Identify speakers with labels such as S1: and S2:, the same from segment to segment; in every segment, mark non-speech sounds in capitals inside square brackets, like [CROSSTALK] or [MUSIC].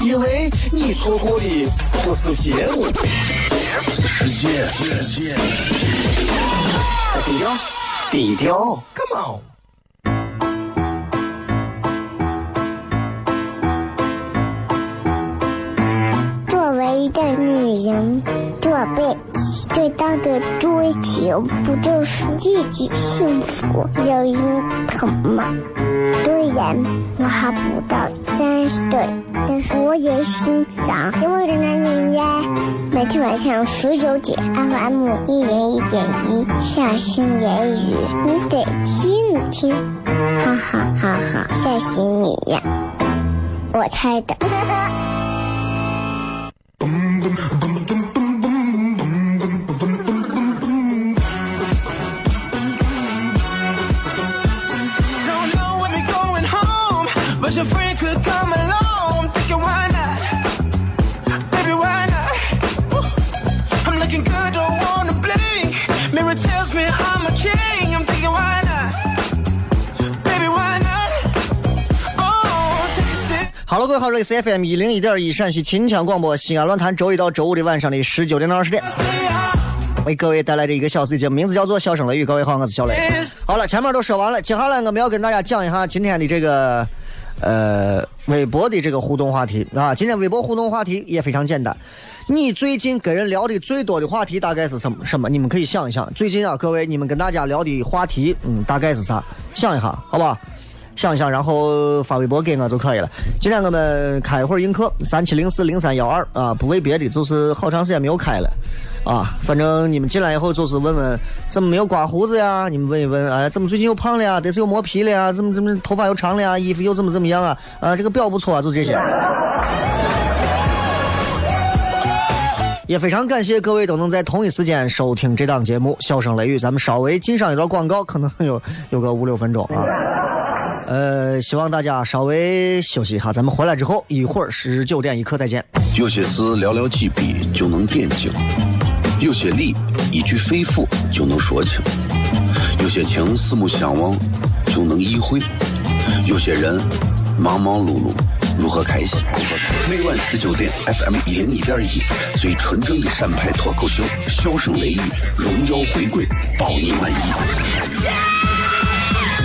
S1: 因为你错过的不是节目，
S2: 世界。
S1: 低调，低调，Come on。
S3: 作为一个女人，这辈子最大的追求不就是自己幸福、有人疼吗？虽然我还不到三十对，但是我也心脏因为的男人呀。每天晚上十九点，FM 一零一点一，下心言语，你得听听，哈哈哈哈，吓死你呀！我猜的。[LAUGHS]
S4: friend could come along. Thinking why not? Baby, why not? Ooh. I'm looking good, don't wanna blink. Mirror tells me I'm a king. I'm thinking why not? Baby, why not? Oh, take a sip.
S5: Hello，各位好，这里是 FM 一零一点一陕西秦腔广播西安论坛，周一到周五的晚上的十九点到二十点，为各位带来这一个小时的节目，名字叫做《笑声雷雨》。各位好，我是小雷。好了，前面都说完了，接下来我们要跟大家讲一下今天的这个呃微博的这个互动话题啊。今天微博互动话题也非常简单，你最近跟人聊的最多的话题大概是什么？什么？你们可以想一想，最近啊，各位你们跟大家聊的话题，嗯，大概是啥？想一下，好不好？想想，然后发微博给我就可以了。今天我们开一会儿映客，三七零四零三幺二啊，不为别的，就是好长时间没有开了啊。反正你们进来以后就是问问怎么没有刮胡子呀？你们问一问，哎，怎么最近又胖了呀？得是又磨皮了呀？怎么怎么头发又长了呀？衣服又怎么怎么样啊？啊，这个表不错啊，就这些。也非常感谢各位都能在同一时间收听这档节目《笑声雷雨》，咱们稍微进上一段广告，可能有有个五六分钟啊。呃，希望大家稍微休息一下，咱们回来之后一会儿十九点一刻再见。
S2: 有些事寥寥几笔就能点睛，有些理一句肺腑就能说清，有些情四目相望就能意会，有些人忙忙碌碌如何开心？每晚十九点，FM 一零一点一，最纯正的陕派脱口秀，笑声雷雨，荣耀回归，包你满意。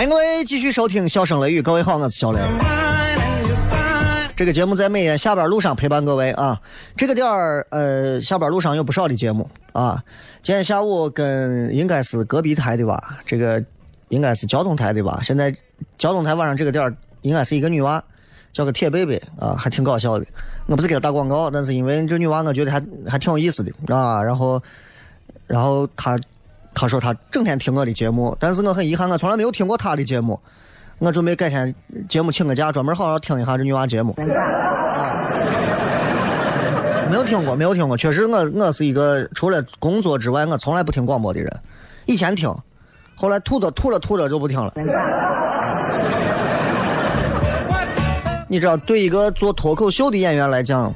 S5: 欢迎各位继续收听《笑声雷雨》，各位好，我是小雷。这个节目在每天下班路上陪伴各位啊。这个点儿，呃，下班路上有不少的节目啊。今天下午跟应该是隔壁台的吧，这个应该是交通台的吧。现在交通台晚上这个点儿应该是一个女娃，叫个铁贝贝啊，还挺搞笑的。我不是给她打广告，但是因为这女娃我觉得还还挺有意思的啊。然后，然后她他说他整天听我的节目，但是我很遗憾，我从来没有听过他的节目。我准备改天节目请个假，专门好好听一下这女娃节目。没有听过，没有听过。确实，我我是一个除了工作之外，我从来不听广播的人。以前听，后来吐着吐着吐着就不听了。你知道，对一个做脱口秀的演员来讲，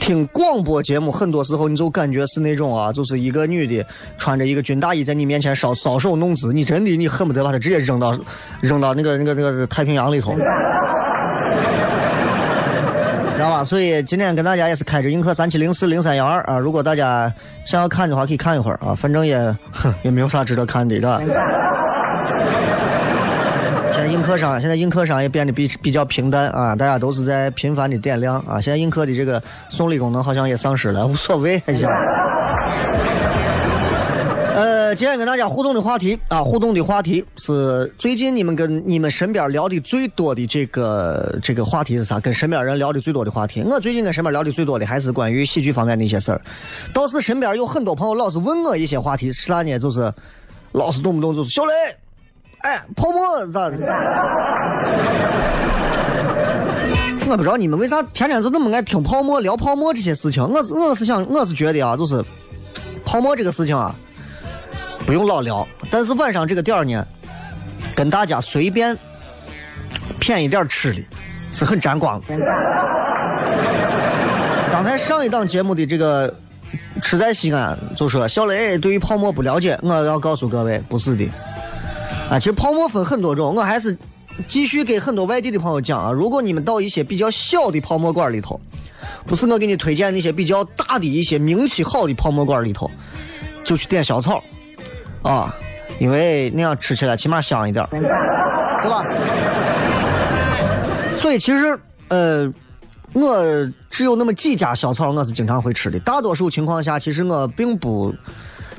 S5: 听广播节目很多时候你就感觉是那种啊，就是一个女的穿着一个军大衣在你面前搔搔首弄姿，你真的你恨不得把她直接扔到扔到那个那个那个太平洋里头。知道吧？所以今天跟大家也是开着映客三七零四零三幺二啊，如果大家想要看的话，可以看一会儿啊，反正也哼也没有啥值得看的，是吧？映客上，现在映客上也变得比比较平淡啊，大家都是在频繁的点亮啊。现在映客的这个送礼功能好像也丧失了，无所谓，还行。呃，今天跟大家互动的话题啊，互动的话题是最近你们跟你们身边聊的最多的这个这个话题是啥？跟身边人聊的最多的话题，我最近跟身边聊的最多的还是关于喜剧方面的一些事儿。倒是身边有很多朋友老是问我一些话题，是啥呢？就是老是动不动就是小雷，哎，泡沫咋的？我不知道你们为啥天天就那么爱听泡沫聊泡沫这些事情。我是我是想我是觉得啊，就是泡沫这个事情啊。不用老聊，但是晚上这个点儿呢，跟大家随便骗一点吃的，是很沾光的。刚才上一档节目的这个吃在西安就说小雷对于泡沫不了解，我要告诉各位，不是的。啊，其实泡沫分很多种，我还是继续给很多外地的朋友讲啊，如果你们到一些比较小的泡沫馆里头，不是我给你推荐那些比较大的一些名气好的泡沫馆里头，就去点小草。啊，因为那样吃起来起码香一点，对吧？[LAUGHS] 所以其实，呃，我只有那么几家小草我是经常会吃的。大多数情况下，其实我并不，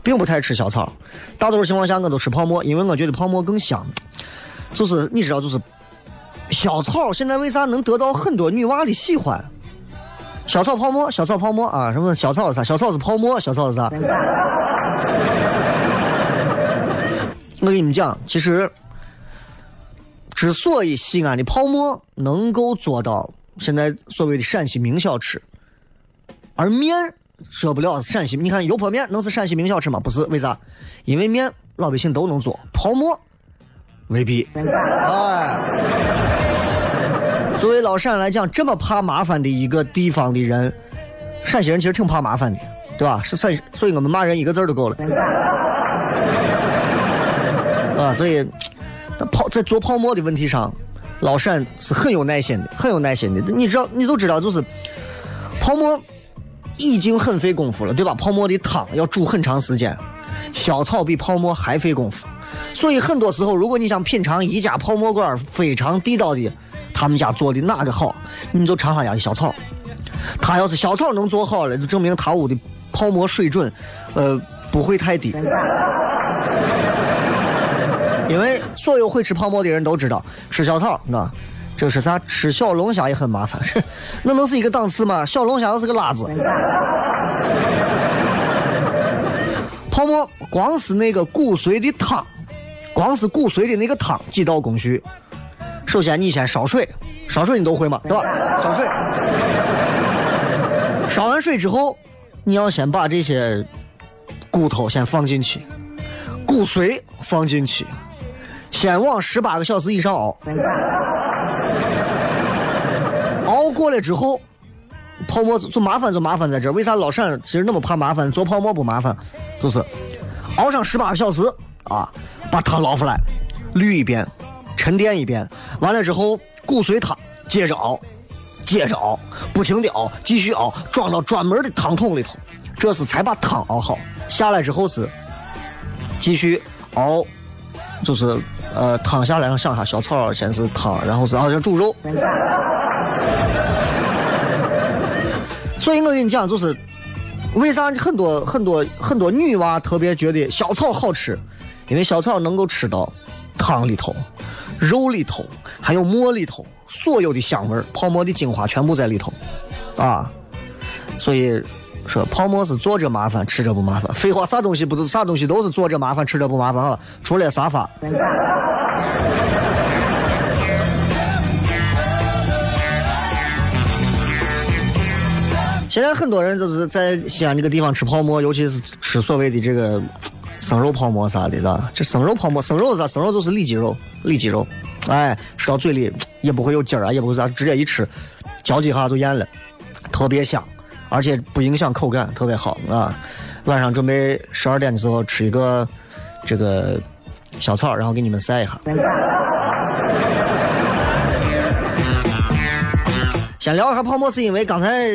S5: 并不太吃小草。大多数情况下，我都吃泡沫，因为我觉得泡沫更香。就是你知道，就是小草现在为啥能得到很多女娃的喜欢？小草泡沫，小草泡沫啊！什么小草是啥？小草是泡沫，小草是啥？[LAUGHS] 我跟你们讲，其实之所以西安的泡沫能够做到现在所谓的陕西名小吃，而面说不了陕西，你看油泼面能是陕西名小吃吗？不是，为啥？因为面老百姓都能做，泡沫未必。哎，作为老陕来讲，这么怕麻烦的一个地方的人，陕西人其实挺怕麻烦的，对吧？是陕，所以我们骂人一个字都够了。啊，所以泡在做泡沫的问题上，老陕是很有耐心的，很有耐心的。你知道，你就知道，就是泡沫已经很费功夫了，对吧？泡沫的汤要煮很长时间，小炒比泡沫还费功夫。所以很多时候，如果你想品尝一家泡沫馆非常地道的，他们家做的哪个好，你就尝尝家的小炒。他要是小炒能做好了，就证明他屋的泡沫水准，呃，不会太低。[LAUGHS] 因为所有会吃泡沫的人都知道，吃小草，那这是啥？吃小龙虾也很麻烦，[LAUGHS] 那能是一个档次吗？小龙虾又是个辣子。泡沫光是那个骨髓的汤，光是骨髓的那个汤几道工序。首先你先烧水，烧水你都会吗？对吧？烧水，烧完水之后，你要先把这些骨头先放进去，骨髓放进去。先往十八个小时以上熬，熬过了之后，泡沫就麻烦就麻烦在这为啥老陕其实那么怕麻烦？做泡沫不麻烦，就是熬上十八个小时啊，把汤捞出来，滤一遍，沉淀一遍，完了之后骨髓汤接着熬，接着熬，不停的熬，继续熬，装到专门的汤桶里头，这是才把汤熬好。下来之后是继续熬，就是。呃，汤下来，我想下，小炒先是汤，然后是好像煮肉。[LAUGHS] 所以我跟你讲，就是为啥很多很多很多女娃特别觉得小炒好吃，因为小炒能够吃到汤里头、肉里头，还有馍里头所有的香味泡沫的精华全部在里头，啊，所以。说泡沫是做着麻烦，吃着不麻烦。废话，啥东西不都啥东西都是做着麻烦，吃着不麻烦哈？除了沙发。现在很多人就是在西安这个地方吃泡馍，尤其是吃所谓的这个生肉泡馍啥的，吧？这生肉泡馍，生肉是啥？生肉就是里脊肉，里脊肉，哎，吃到嘴里也不会有筋儿啊，也不会啥，直接一吃，嚼几下就咽了，特别香，而且不影响口感，特别好啊。晚上准备十二点的时候吃一个这个小草，然后给你们晒一下。[LAUGHS] 先聊一下泡沫，是因为刚才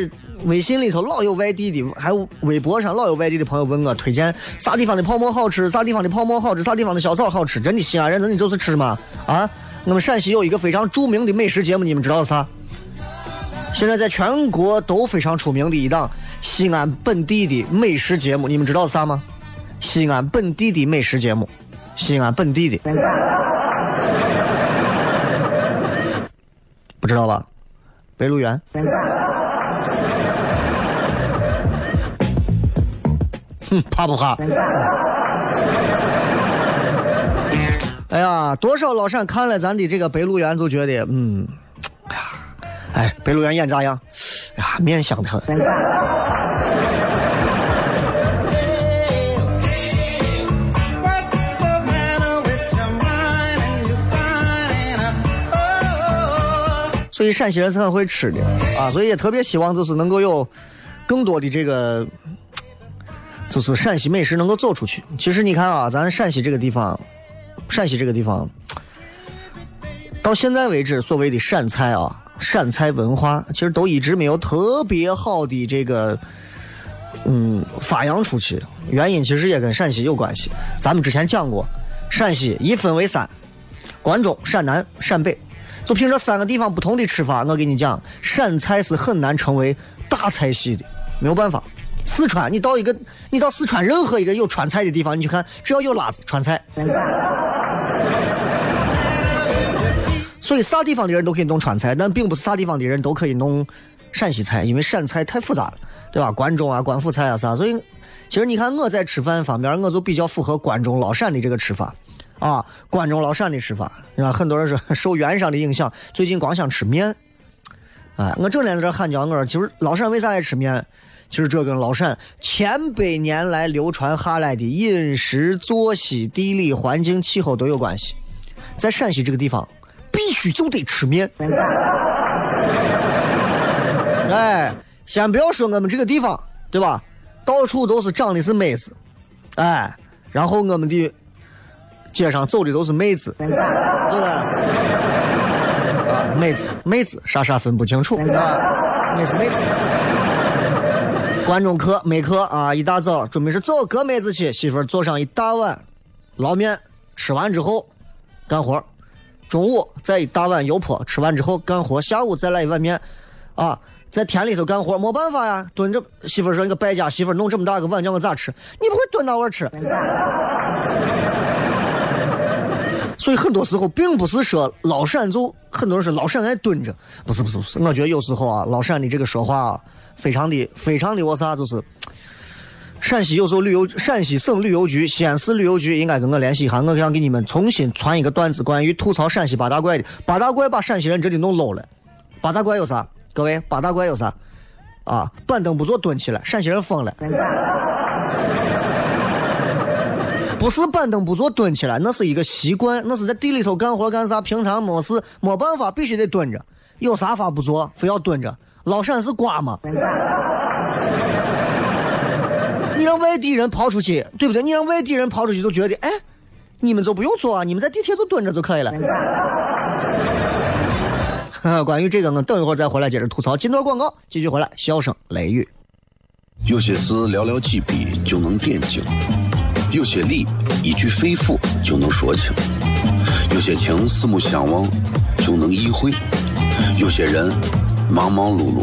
S5: 微信里头老有外地的，还有微博上老有外地的朋友问我推荐啥地方的泡馍好吃，啥地方的泡馍好吃，啥地方的小草好吃。真的西安人真的就是吃嘛？啊，我们陕西有一个非常著名的美食节目，你们知道是啥？现在在全国都非常出名的一档西安本地的美食节目，你们知道啥吗？西安本地的美食节目，西安本地的，不知道吧？白鹿原，哼，怕不怕？哎呀，多少老陕看了咱的这个白鹿原，就觉得，嗯，哎，白鹿原演咋样？哎呀，面香的很。所以陕西人是很会吃的啊，所以也特别希望就是能够有更多的这个，就是陕西美食能够走出去。其实你看啊，咱陕西这个地方，陕西这个地方，到现在为止，所谓的陕菜啊，陕菜文化，其实都一直没有特别好的这个，嗯，发扬出去。原因其实也跟陕西有关系。咱们之前讲过，陕西一分为三：关中、陕南、陕北。就凭这三个地方不同的吃法，我跟你讲，陕菜是很难成为大菜系的，没有办法。四川，你到一个，你到四川任何一个有川菜的地方，你去看，只要有辣子，川菜。所以啥地方的人都可以弄川菜，但并不是啥地方的人都可以弄陕西菜，因为陕菜太复杂了，对吧？关中啊，官府菜啊啥，所以其实你看我在吃饭方面，我就比较符合关中老陕的这个吃法。啊，关中老陕的吃法，是吧？很多人说受袁绍的影响，最近光想吃面。哎，我整天在这喊叫，我说，其实老陕为啥爱吃面？其实这跟老陕千百年来流传下来的饮食、作息、地理环境、气候都有关系。在陕西这个地方，必须就得吃面。[LAUGHS] 哎，先不要说我们这个地方，对吧？到处都是长的是妹子，哎，然后我们的。街上走的都是妹子，对吧？啊，妹子，妹子，啥啥分不清楚，啊，妹子，妹子。关中客没客啊，一大早准备是走哥妹子去，媳妇做上一大碗捞面，吃完之后干活。中午再一大碗油泼，吃完之后干活。下午再来一碗面，啊，在田里头干活，没办法呀，蹲着。媳妇说：“你个败家媳妇，弄这么大个碗叫我咋吃？你不会蹲那碗吃。[LAUGHS] ”所以很多时候并不是说老陕就很多人说老陕爱蹲着，不是不是不是，我觉得有时候啊老陕的这个说话啊非常的非常的我啥就是，陕西有时候旅游陕西省旅游局西安市旅游局应该跟我联系一下，我想给你们重新传一个段子，关于吐槽陕西八大怪的，八大怪把陕西人真的弄老了，八大怪有啥？各位八大怪有啥？啊，板凳不坐蹲起来，陕西人疯了。不是板凳不坐蹲起来，那是一个习惯，那是在地里头干活干啥，平常没事没办法，必须得蹲着。有啥法不做，非要蹲着？老陕是瓜吗？你让外地人跑出去，对不对？你让外地人跑出去就觉得，哎，你们就不用坐啊，你们在地铁就蹲着就可以了。[LAUGHS] 关于这个，我等一会儿再回来接着吐槽。进段广告，继续回来，笑声雷雨。
S2: 有些事寥寥几笔就能点睛。有些理一句肺腑就能说清，有些情四目相望就能意会，有些人忙忙碌碌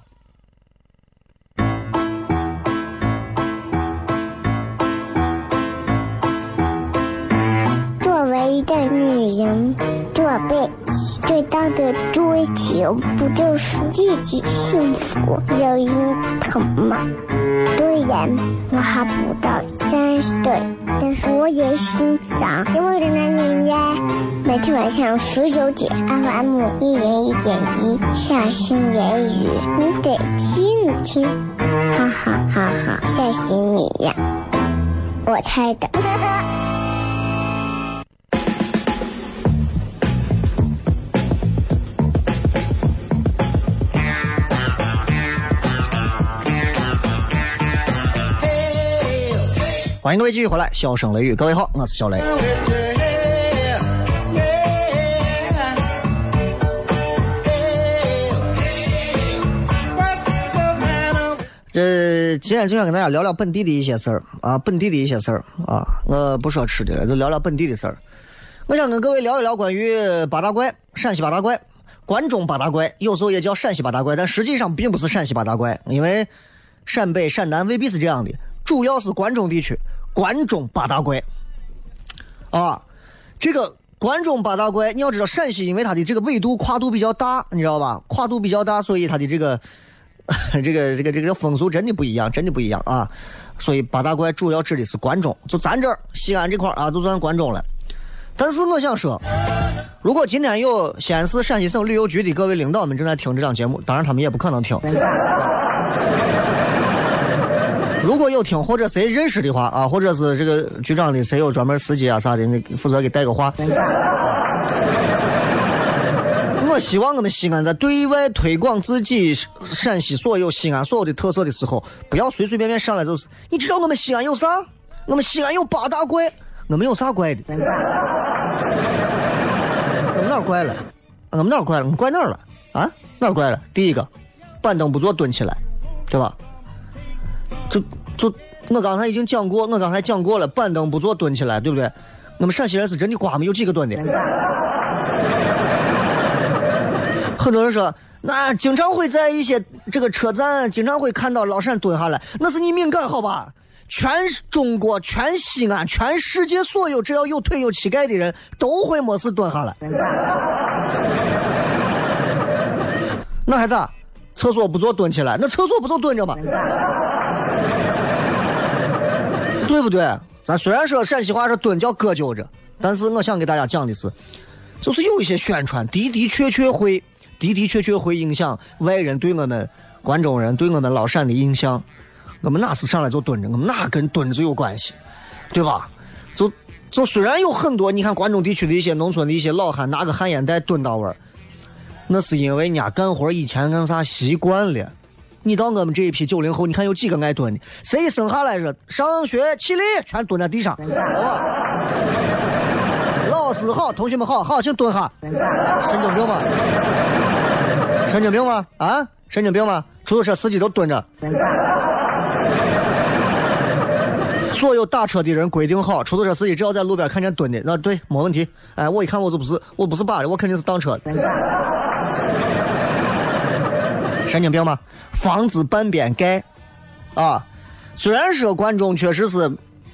S3: 的女人做被，最大的追求不就是自己幸福、有人疼吗？虽然我还不到三十岁，但是我也心脏因为人的人呀。每天晚上十九点，FM 一人一点一，下心言语，你得听听，哈哈哈哈，谢死你呀！我猜的。
S5: 欢迎各位继续回来，笑声雷雨，各位好，我是小雷。这今天就想跟大家聊聊本地的一些事儿啊，本地的一些事儿啊，我不说吃的了，就聊聊本地的事儿。我想跟各位聊一聊关于八大怪，陕西八大怪，关中八大怪，有时候也叫陕西八大怪，但实际上并不是陕西八大怪，因为陕北、陕南未必是这样的，主要是关中地区，关中八大怪。啊，这个关中八大怪，你要知道陕西，因为它的这个纬度跨度比较大，你知道吧？跨度比较大，所以它的这个。[LAUGHS] 这个这个这个风俗真的不一样，真的不一样啊！所以八大怪主要指的是关中，就咱这儿西安这块啊，都算关中了。但是我想说，如果今天有西安市陕西省旅游局的各位领导们正在听这档节目，当然他们也不可能听。如果有听或者谁认识的话啊，或者是这个局长的谁有专门司机啊啥的，你负责给带个话。[LAUGHS] 我希望我们西安在对外推广自己陕西所有西安所有的特色的时候，不要随随便便上来就是。你知道我们西安有啥？我们西安有八大怪，我们有啥怪的？[LAUGHS] 我们哪怪了？我们哪怪了？我们怪哪儿了？啊？哪怪了？第一个，板凳不坐蹲起来，对吧？我刚才已经讲过，我刚才讲过了，板凳不坐蹲起来，对不对？我们陕西人是真的瓜没有几个蹲的。很多人说，那经常会在一些这个车站，经常会看到老陕蹲下来，那是你敏感好吧？全中国、全西安、全世界所有只要有腿有膝盖的人都会没事蹲下来。那还咋？厕所不坐蹲起来，那厕所不就蹲着吗？对不对？咱虽然说陕西话是蹲叫搁脚着，但是我想给大家讲的是，就是有一些宣传的的确确会。的的确确会影响外人对我们关中人、对我们老陕的印象。我们哪是上来就蹲着？我们哪跟蹲着有关系？对吧？就就虽然有很多，你看关中地区的一些农村的一些老汉拿个旱烟袋蹲到位儿，那是因为人家干活以前干啥习惯了。你到我们这一批九零后，你看有几个爱蹲的？谁生下来说上学起立，全蹲在地上，好吧？老师好，同学们好，好，请蹲下。神经病吗？神经病吗？啊，神经病吗？出租车司机都蹲着。所有打车的人规定好，出租车司机只要在路边看见蹲的，那对，没问题。哎，我一看我就不是，我不是扒的，我肯定是当车的。神经病吗？房子半边盖，啊，虽然说关中确实是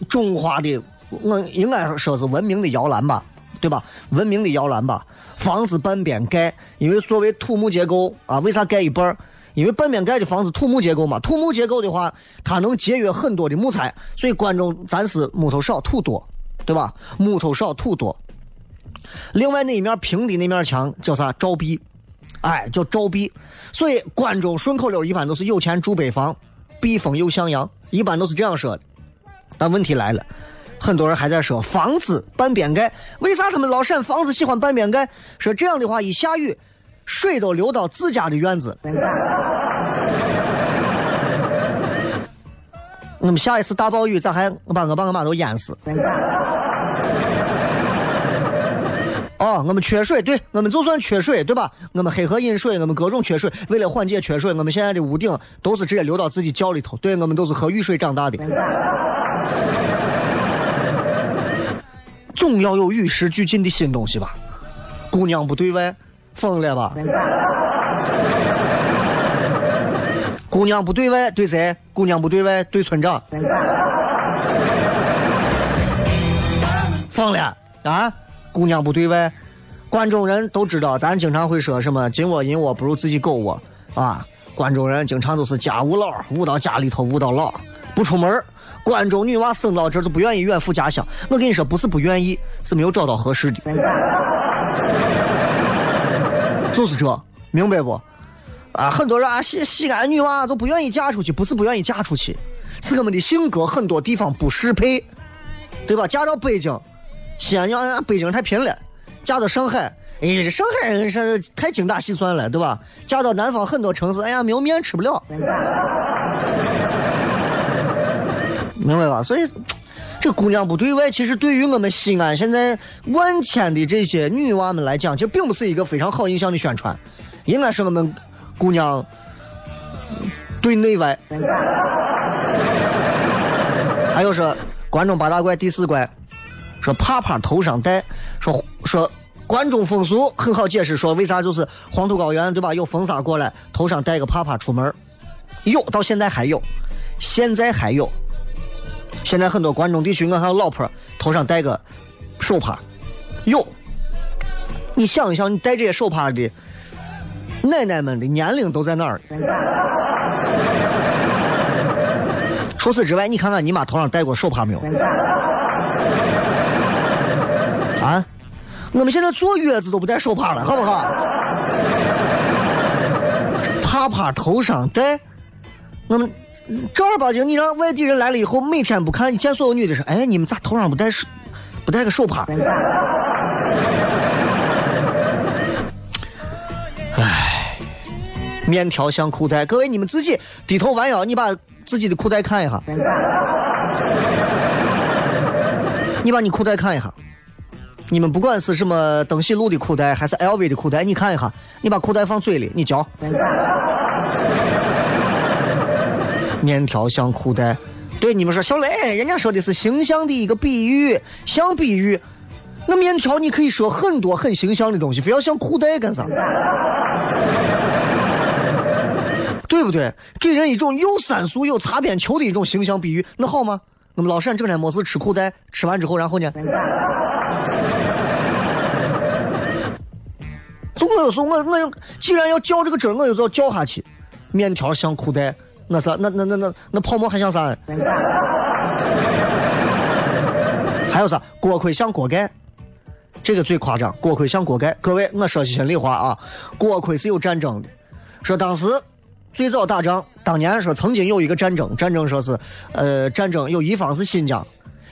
S5: 中华的，我应该说是文明的摇篮吧，对吧？文明的摇篮吧。房子半边盖，因为所谓土木结构啊，为啥盖一半因为半边盖的房子土木结构嘛，土木结构的话，它能节约很多的木材，所以关中咱是木头少土多，对吧？木头少土多。另外那一面平的那面墙叫啥？照壁，哎，叫照壁。所以关中顺口溜一般都是有钱住北房，避风又向阳，一般都是这样说的。但问题来了。很多人还在说房子半边盖，为啥他们老陕房子喜欢半边盖？说这样的话，一下雨，水都流到自家的院子。[LAUGHS] 我们下一次大暴雨，咋还把我爸我妈都淹死？哦，我们缺水，对我们就算缺水，对吧？我们黑河引水，我们各种缺水，为了缓解缺水，我们现在的屋顶都是直接流到自己窖里头。对我们都是喝雨水长大的。总要有与时俱进的新东西吧？姑娘不对外，疯了吧？姑娘不对外对谁？姑娘不对外对村长。疯了啊！姑娘不对外，关中人都知道，咱经常会说什么“金窝银窝不如自己狗窝”啊。关中人经常都是家务老，务到家里头，务到老，不出门。关中女娃生到这就不愿意远赴家乡。我跟你说，不是不愿意，是没有找到合适的。就是这，明白不？啊，很多人啊，西西安女娃都不愿意嫁出去，不是不愿意嫁出去，是我们的性格很多地方不适配，对吧？嫁到北京，西安要北京太贫了；嫁到上海。哎，这上海人是太精打细算了，对吧？嫁到南方很多城市，哎呀，没有面吃不了，[LAUGHS] 明白吧？所以，这姑娘不对外，其实对于我们西安现在万千的这些女娃们来讲，其实并不是一个非常好印象的宣传，应该是我们姑娘对内外。还有说，关中八大怪第四怪，说帕帕头上戴，说说。关中风俗很好解释，说为啥就是黄土高原对吧？有风沙过来，头上戴个帕帕出门有到现在还有，现在还有。现在很多关中地区，我还有老婆头上戴个手帕，有。你想一想，你戴这些手帕的奶奶们的年龄都在哪儿？[LAUGHS] 除此之外，你看看你妈头上戴过手帕没有？啊？我们现在坐月子都不戴手帕了，好不好？帕帕头上戴，我们正儿八经，你让外地人来了以后，每天不看你，见所有女的说：“哎，你们咋头上不戴手，不戴个手帕？”哎，面条像裤带，各位你们自己低头弯腰，你把自己的裤带看一下，你把你裤带看一下。你们不管是什么登喜路的裤带，还是 LV 的裤带，你看一下，你把裤带放嘴里，你嚼。面条像裤带，对你们说，小雷，人家说的是形象的一个比喻，像比喻。那面条你可以说很多很形象的东西，非要像裤带干啥？对不对？给人一种又三俗又擦边球的一种形象比喻，那好吗？那么老陕整天没事吃裤带，吃完之后然后呢？就我有时候我我既然要较这个真，我有时候较下去。面条像裤带，那啥那那那那那泡沫还像啥？还有啥？锅盔像锅盖，这个最夸张。锅盔像锅盖，各位我说句心里话啊，锅盔是有战争的。说当时最早打仗，当年说曾经有一个战争，战争说是呃战争有一方是新疆。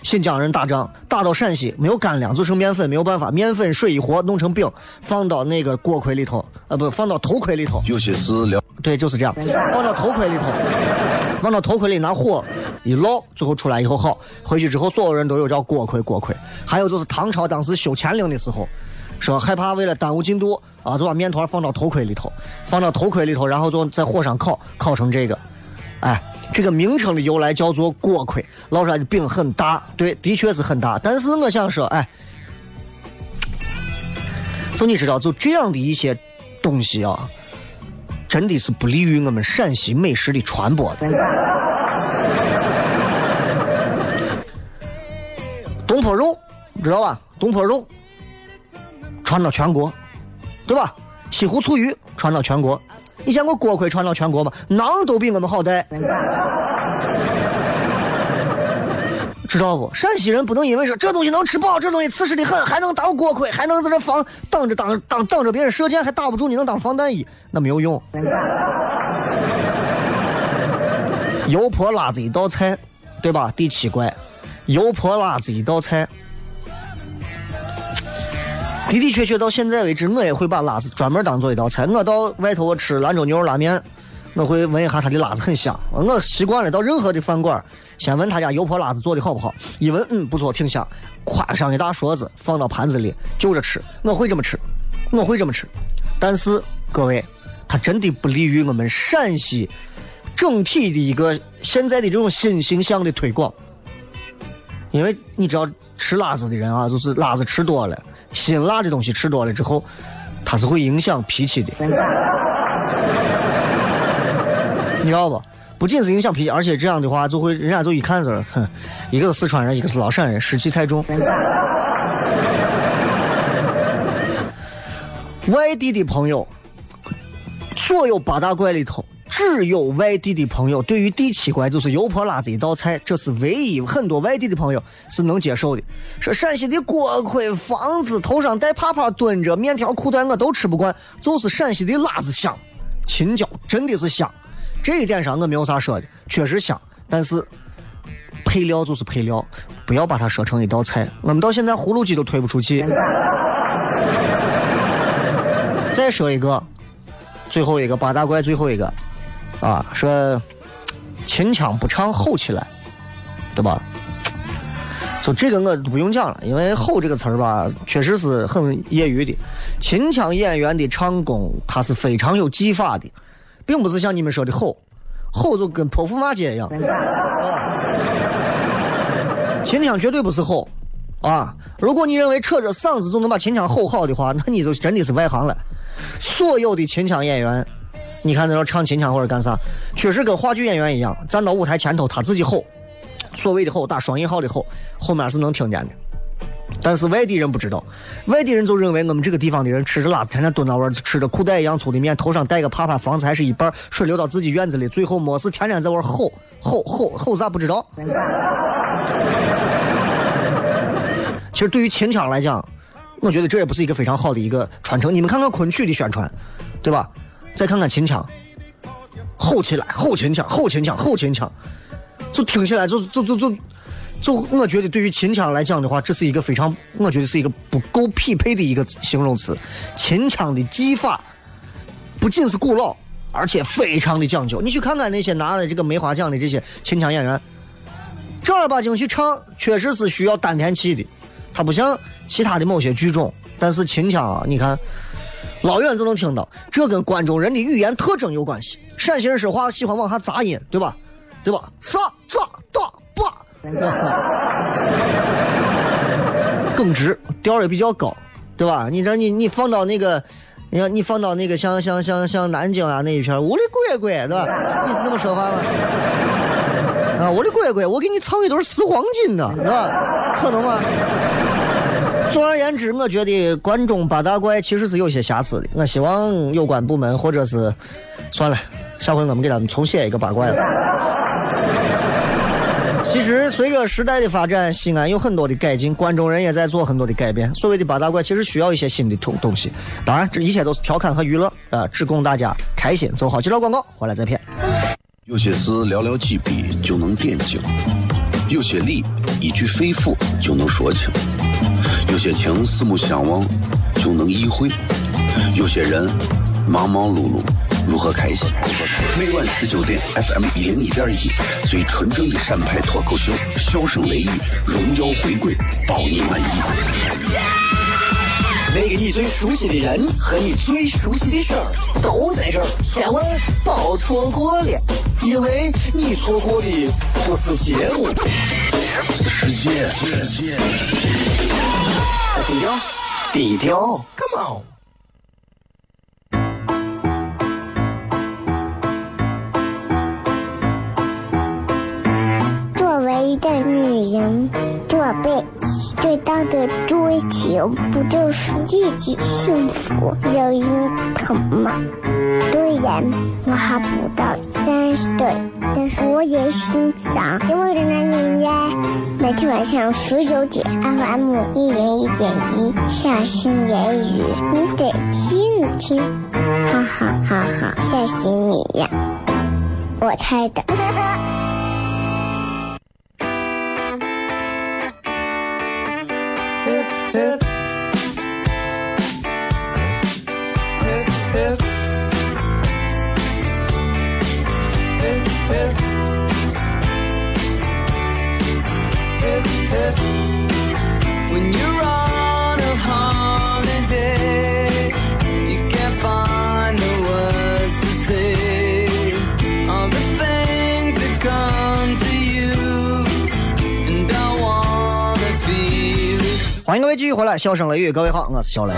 S5: 新疆人打仗打到陕西，没有干粮，就剩面粉，没有办法，面粉水一和，弄成饼，放到那个锅盔里头，啊不，放到头盔里头。
S2: 有些事了。
S5: 对，就是这样，放到头盔里头，放到头盔里拿火一烙，最后出来以后好。回去之后，所有人都有叫锅盔，锅盔。还有就是唐朝当时修乾陵的时候，说害怕为了耽误进度啊，就把面团放到头盔里头，放到头盔里头，然后就在火上烤，烤成这个，哎。这个名称的由来叫做锅盔，烙出来的饼很大，对，的确是很大。但是我想说，哎，就你知道，就这样的一些东西啊，真的是不利于我们陕西美食的传播的。[LAUGHS] 东坡肉，知道吧？东坡肉传到全国，对吧？西湖醋鱼传到全国。你见过锅盔传到全国吗？馕都比我们好带，知道不？陕西人不能因为说这东西能吃饱，这东西瓷实的很，还能当锅盔，还能在这防挡着挡挡挡着别人射箭，还打不住你能当防弹衣，那没有用。油泼辣子一道菜，对吧？第七怪，油泼辣子一道菜。的的确确，到现在为止，我也会把辣子专门当做一道菜。我到外头吃兰州牛肉拉面，我会闻一下他的辣子很香。我习惯了到任何的饭馆，先问他家油泼辣子做的好不好。一闻，嗯，不错，挺香。夸上一大勺子，放到盘子里就着吃。我会这么吃，我会这么吃。但是各位，它真的不利于我们陕西整体的一个现在的这种新形象的推广。因为你知道吃辣子的人啊，就是辣子吃多了。辛辣的东西吃多了之后，它是会影响脾气的，你知道不？不仅是影响脾气，而且这样的话就会人家就一看着，哼，一个是四川人，一个是老陕人，湿气太重。[LAUGHS] 外地的朋友，所有八大怪里头，只有外地的朋友对于第七怪就是油泼辣子一道菜，这是唯一很多外地的朋友是能接受的。说陕西的锅盔、房子头上戴帕帕蹲着，面条裤带我都吃不惯，就是陕西的辣子香，青椒真的是香。这一点上我没有啥说的，确实香，但是配料就是配料，不要把它说成一道菜。我们到现在葫芦鸡都推不出去。[LAUGHS] 再说一个，最后一个八大怪，最后一个啊，说秦腔不唱吼起来，对吧？就这个我不用讲了，因为“吼”这个词儿吧，确实是很业余的。秦腔演员的唱功，他是非常有技法的，并不是像你们说的“吼”，“吼”就跟泼妇骂街一样。[LAUGHS] 秦腔绝对不是吼啊！如果你认为扯着嗓子就能把秦腔吼好的话，那你就真的是外行了。所有的秦腔演员，你看在那唱秦腔或者干啥，确实跟话剧演员一样，站到舞台前头他自己吼，所谓的吼打双引号的吼，后面是能听见的。但是外地人不知道，外地人就认为我们这个地方的人吃着辣子天天蹲那玩吃着裤带一样粗的面，头上戴个帕帕，房子还是一半，水流到自己院子里，最后没事天天在玩吼吼吼吼啥不知道。其实对于秦腔来讲。我觉得这也不是一个非常好的一个传承。你们看看昆曲的宣传，对吧？再看看秦腔，吼起来，吼秦腔，吼秦腔，吼秦腔，就听起来就就就就就，我觉得对于秦腔来讲的话，这是一个非常，我觉得是一个不够匹配的一个形容词。秦腔的技法不仅是古老，而且非常的讲究。你去看看那些拿了这个梅花奖的这些秦腔演员，正儿八经去唱，确实是需要丹田气的。它不像其他的某些剧种，但是秦腔啊，你看老远就能听到，这跟关中人的语言特征有关系。陕西人说话喜欢往下杂音，对吧？对吧？啥咋哒吧，更直，调也比较高，对吧？你这你你放到那个，你看你放到那个像像像像南京啊那一片，我的乖乖，对吧？你是这么说话吗？啊，我的乖乖，我给你藏一堆死黄金呢，是吧？可能吗？总而言之，我觉得关中八大怪其实是有些瑕疵的。我希望有关部门或者是算了，下回我们给他们重写一个八怪了。其实随着时代的发展，西安有很多的改进，关中人也在做很多的改变。所谓的八大怪，其实需要一些新的东东西。当然，这一切都是调侃和娱乐啊，只供大家开心。走好，几条广告，回来再骗。
S2: 有些事寥寥几笔就能点睛，有些理一句肺腑就能说清，有些情四目相望就能意会，有些人忙忙碌碌如何开心？每晚十九点，FM 一零一点一，最纯正的陕派脱口秀，笑声雷雨，荣耀回归，包你满意。
S1: 那个你最熟悉的人和你最熟悉的事儿都在这儿，千万别错过了，因为你错过的不是节目，
S2: 世界。
S1: 低调，低调，Come on。
S3: 作为一个女人，做背。最大的追求不就是自己幸福、有人疼吗？虽然我还不到三对，但是我也心脏因为的男人呀。每天晚上十九点，FM 一零一点一，下心言语，你得听听，哈哈哈哈，吓死你呀！我猜的。[LAUGHS]
S5: 迎各位继续回来，笑声雷雨，各位好，我是小雷。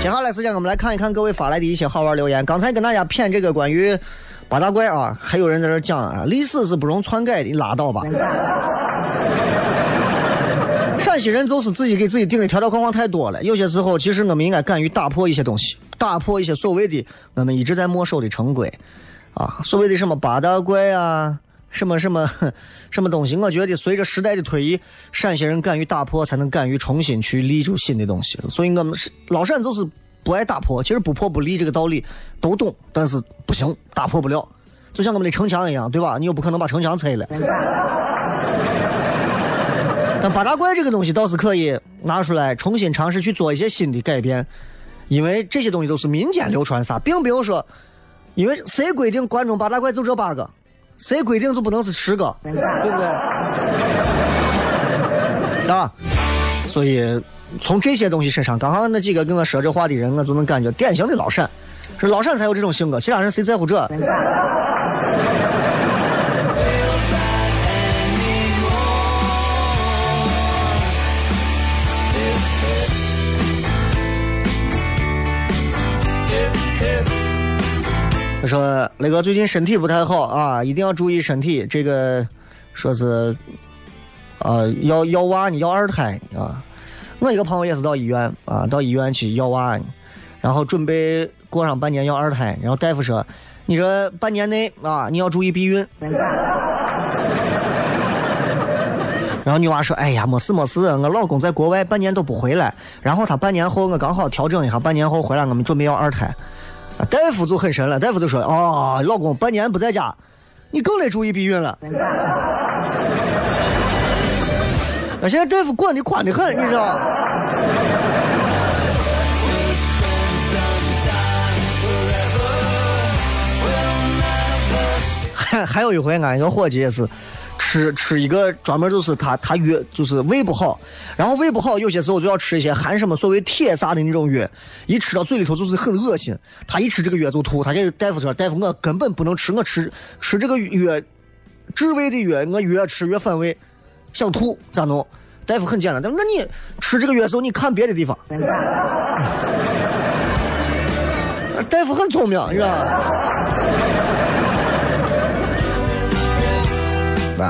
S5: 接下来时间我们来看一看各位发来的一些好玩留言。刚才跟大家谝这个关于八大怪啊，还有人在这讲啊，历史是不容篡改的，拉倒吧。[LAUGHS] 陕西人就是自己给自己定的条条框框太多了。有些时候，其实我们应该敢于打破一些东西，打破一些所谓的我们一直在没收的成规啊，所谓的什么八大怪啊，什么什么 [LAUGHS] 什么东西。我觉得随着时代的推移，陕西人敢于打破，才能敢于重新去立住新的东西。所以我们是老陕就是不爱打破，其实不破不立这个道理都懂，但是不行，打破不了。就像我们的城墙一样，对吧？你又不可能把城墙拆了。但八大怪这个东西倒是可以拿出来重新尝试去做一些新的改变，因为这些东西都是民间流传啥，并不用说，因为谁规定关中八大怪就这八个，谁规定就不能是十个，对不对？啊，所以从这些东西身上，刚刚那几个跟我说这话的人，我就能感觉典型的老陕，是老陕才有这种性格，其他人谁在乎这？他说：“雷哥最近身体不太好啊，一定要注意身体。这个说是，啊，要要娃呢，要二胎啊。我一个朋友也是到医院啊，到医院去要娃，然后准备过上半年要二胎。然后大夫说，你这半年内啊，你要注意避孕。[LAUGHS] 然后女娃说，哎呀，没事没事，我老公在国外半年都不回来，然后他半年后我刚好调整一下，半年后回来，我们准备要二胎。”大夫就很神了，大夫就说：“哦，老公半年不在家，你更得注意避孕了。”那现在大夫管的宽的很，你知道？还 [LAUGHS] 还有一回，俺一个伙计也是。吃吃一个专门就是他他药就是胃不好，然后胃不好有些时候就要吃一些含什么所谓铁啥的那种药，一吃到嘴里头就是很恶心。他一吃这个药就吐，他给大夫说：“大夫，我根本不能吃，我吃吃这个药治胃的药，我越吃越反胃，想吐咋弄？”大夫很简单，他说：“那你吃这个药时候，你看别的地方。[LAUGHS] ”大夫很聪明，是吧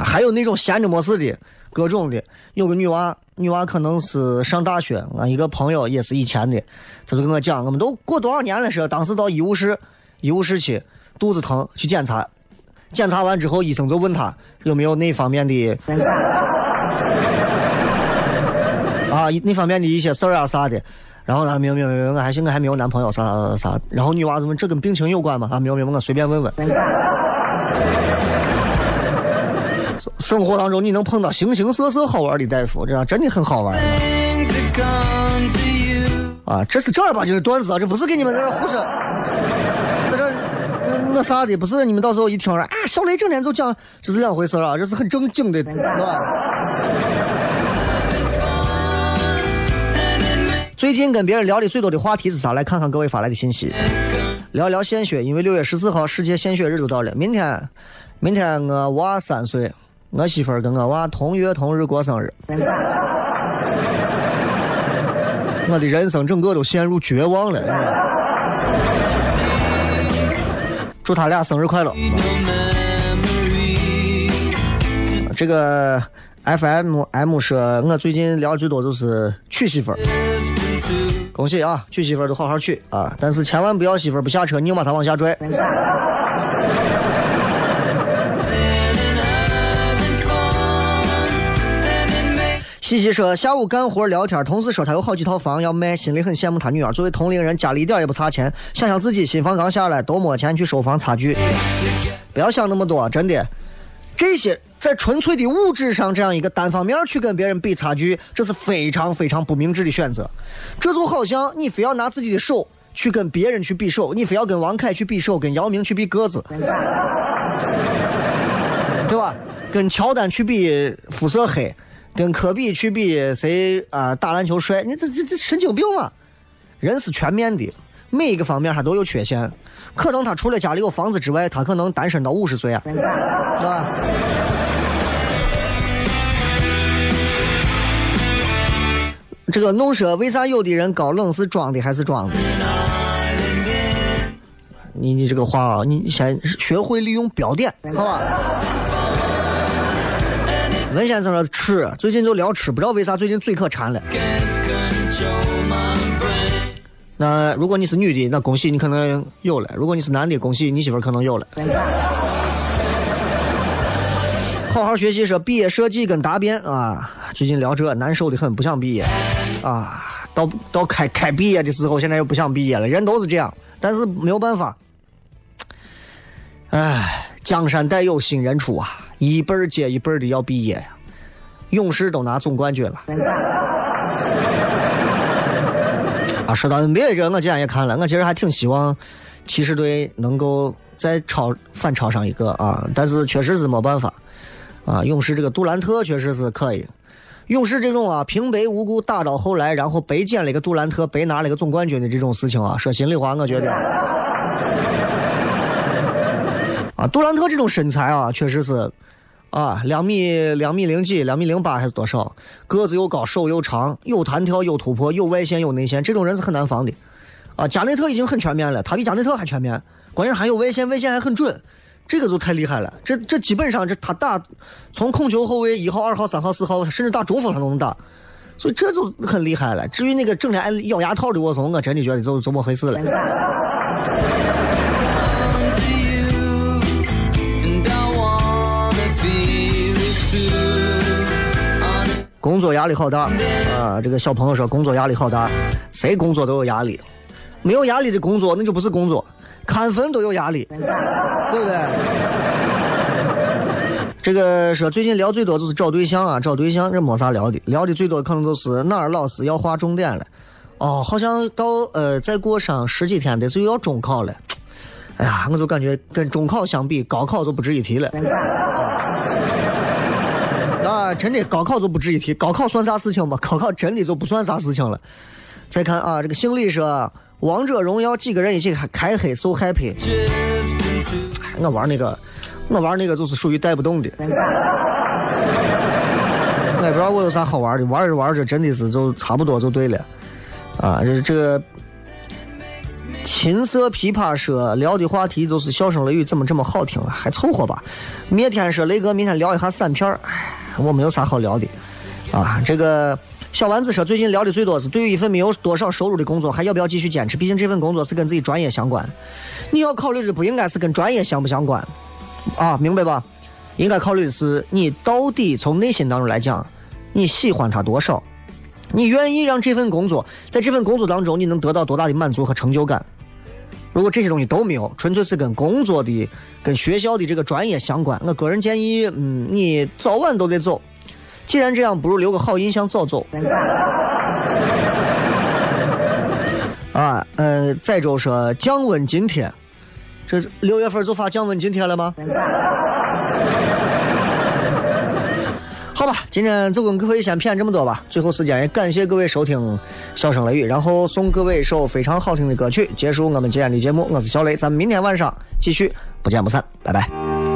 S5: 还有那种闲着没事的，各种的。有个女娃，女娃可能是上大学。俺一个朋友也是以前的，他就跟我讲，我们都过多少年了是？当时到医务室，医务室去，肚子疼去检查，检查完之后，医生就问他有没有那方面的 [LAUGHS] 啊，那方面的一些事儿啊啥的。然后他没有没有没有，我还行，我还没有男朋友啥啥啥。然后女娃子问这跟病情有关吗？啊，没有没有，我随便问问。生活当中你能碰到形形色色好玩的大夫，这样真的很好玩。啊，这是正儿八经的段子啊，这不是给你们在这胡说，在 [LAUGHS] 这那啥的，不是你们到时候一听说啊，小雷整天就讲，这是两回事啊，这是很正经的，是吧？[LAUGHS] 最近跟别人聊的最多的话题是啥？来看看各位发来的信息。聊聊献血，因为六月十四号世界献血日就到了，明天，明天我娃三岁。我媳妇儿跟我娃同月同日过生日，[LAUGHS] 我的人生整个都陷入绝望了。祝他俩生日快乐！这个 FM M 说，我最近聊最多就是娶媳妇儿，恭喜啊！娶媳妇儿都好好娶啊，但是千万不要媳妇儿不下车，硬把她往下拽。西西说下午干活聊天，同事说他有好几套房要卖，心里很羡慕他女儿。作为同龄人，家里一点也不差钱。想想自己新房刚下来，都没钱去收房差距。不要想那么多，真的，这些在纯粹的物质上这样一个单方面去跟别人比差距，这是非常非常不明智的选择。这就好像你非要拿自己的手去跟别人去比手，你非要跟王凯去比手，跟姚明去比个子，对吧？跟乔丹去比肤色黑。跟科比去比谁啊？打篮球帅？你这这这神经病啊！人是全面的，每一个方面他都有缺陷。可能他除了家里有房子之外，他可能单身到五十岁啊，是吧？这个弄说为啥有的人高冷是装的还是装的？你你这个话啊，你先学会利用标点，好吧？文先生说吃，最近就聊吃，不知道为啥最近嘴可馋了。那如果你是女的，那恭喜你可能有了；如果你是男的，恭喜你媳妇可能有了。好好学习，说毕业设计跟答辩啊，最近聊这难受的很，不想毕业啊。到到开开毕业的时候，现在又不想毕业了，人都是这样，但是没有办法。唉，江山代有新人出啊，一辈儿接一辈儿的要毕业呀。勇士都拿总冠军了。[LAUGHS] 啊，说到 NBA 这，我今天也看了，我其实还挺希望骑士队能够再超反超上一个啊，但是确实是没办法。啊，勇士这个杜兰特确实是可以。勇士这种啊，平白无故打到后来，然后白捡了一个杜兰特，白拿了一个总冠军的这种事情啊，说心里话，我觉得，[LAUGHS] 啊，杜兰特这种身材啊，确实是，啊，两米两米零几，两米零八还是多少，个子又高，手又长，有弹跳，有突破，有外线，有内线，这种人是很难防的。啊，加内特已经很全面了，他比加内特还全面，关键还有外线，外线还很准。这个就太厉害了，这这基本上这他打从控球后卫一号、二号、三号、四号，甚至打中锋他都能打，所以这就很厉害了。至于那个整天爱咬牙套的我从，我真的觉得就就么回事了。工作压力好大啊！这个小朋友说工作压力好大，谁工作都有压力，没有压力的工作那就不是工作。看坟都有压力，对不对？这个说最近聊最多就是找对象啊，找对象这没啥聊的，聊的最多可能就是哪儿老师要划重点了。哦，好像到呃再过上十几天的就要中考了。哎呀，我就感觉跟中考相比，高考就不值一提了。真的高考就不值一提，高考算啥事情吗？高考真的就不算啥事情了。再看啊，这个姓李说。王者荣耀几个人一起开开黑，so happy。我玩那个，我玩那个就是属于带不动的。我也不知道我有啥好玩的，玩着玩着真的是就差不多就对了。啊，这这个琴瑟琵琶说聊的话题就是笑声雷雨，怎么这么好听啊？还凑合吧。灭天说雷哥明天聊一下散片哎，我没有啥好聊的。啊，这个。小丸子说：“最近聊的最多是对于一份没有多少收入的工作，还要不要继续坚持？毕竟这份工作是跟自己专业相关。你要考虑的不应该是跟专业相不相关，啊，明白吧？应该考虑的是你到底从内心当中来讲，你喜欢它多少？你愿意让这份工作在这份工作当中你能得到多大的满足和成就感？如果这些东西都没有，纯粹是跟工作的、跟学校的这个专业相关，我个人建议，嗯，你早晚都得走。”既然这样，不如留个好印象，早走。啊，呃，再州说降温津贴，这六月份就发降温津贴了吗？好吧，今天就跟各位先谝这么多吧。最后时间也感谢各位收听《笑声雷雨》，然后送各位一首非常好听的歌曲，结束我们今天的节目。我是小雷，咱们明天晚上继续，不见不散，拜拜。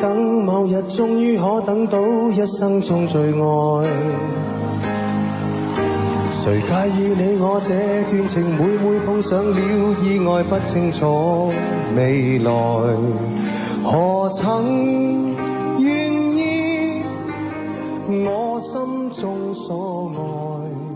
S6: 等，某日终于可等到一生中最爱。谁介意你我这段情？每每碰上了意外，不清楚未来，何曾愿意我心中所爱？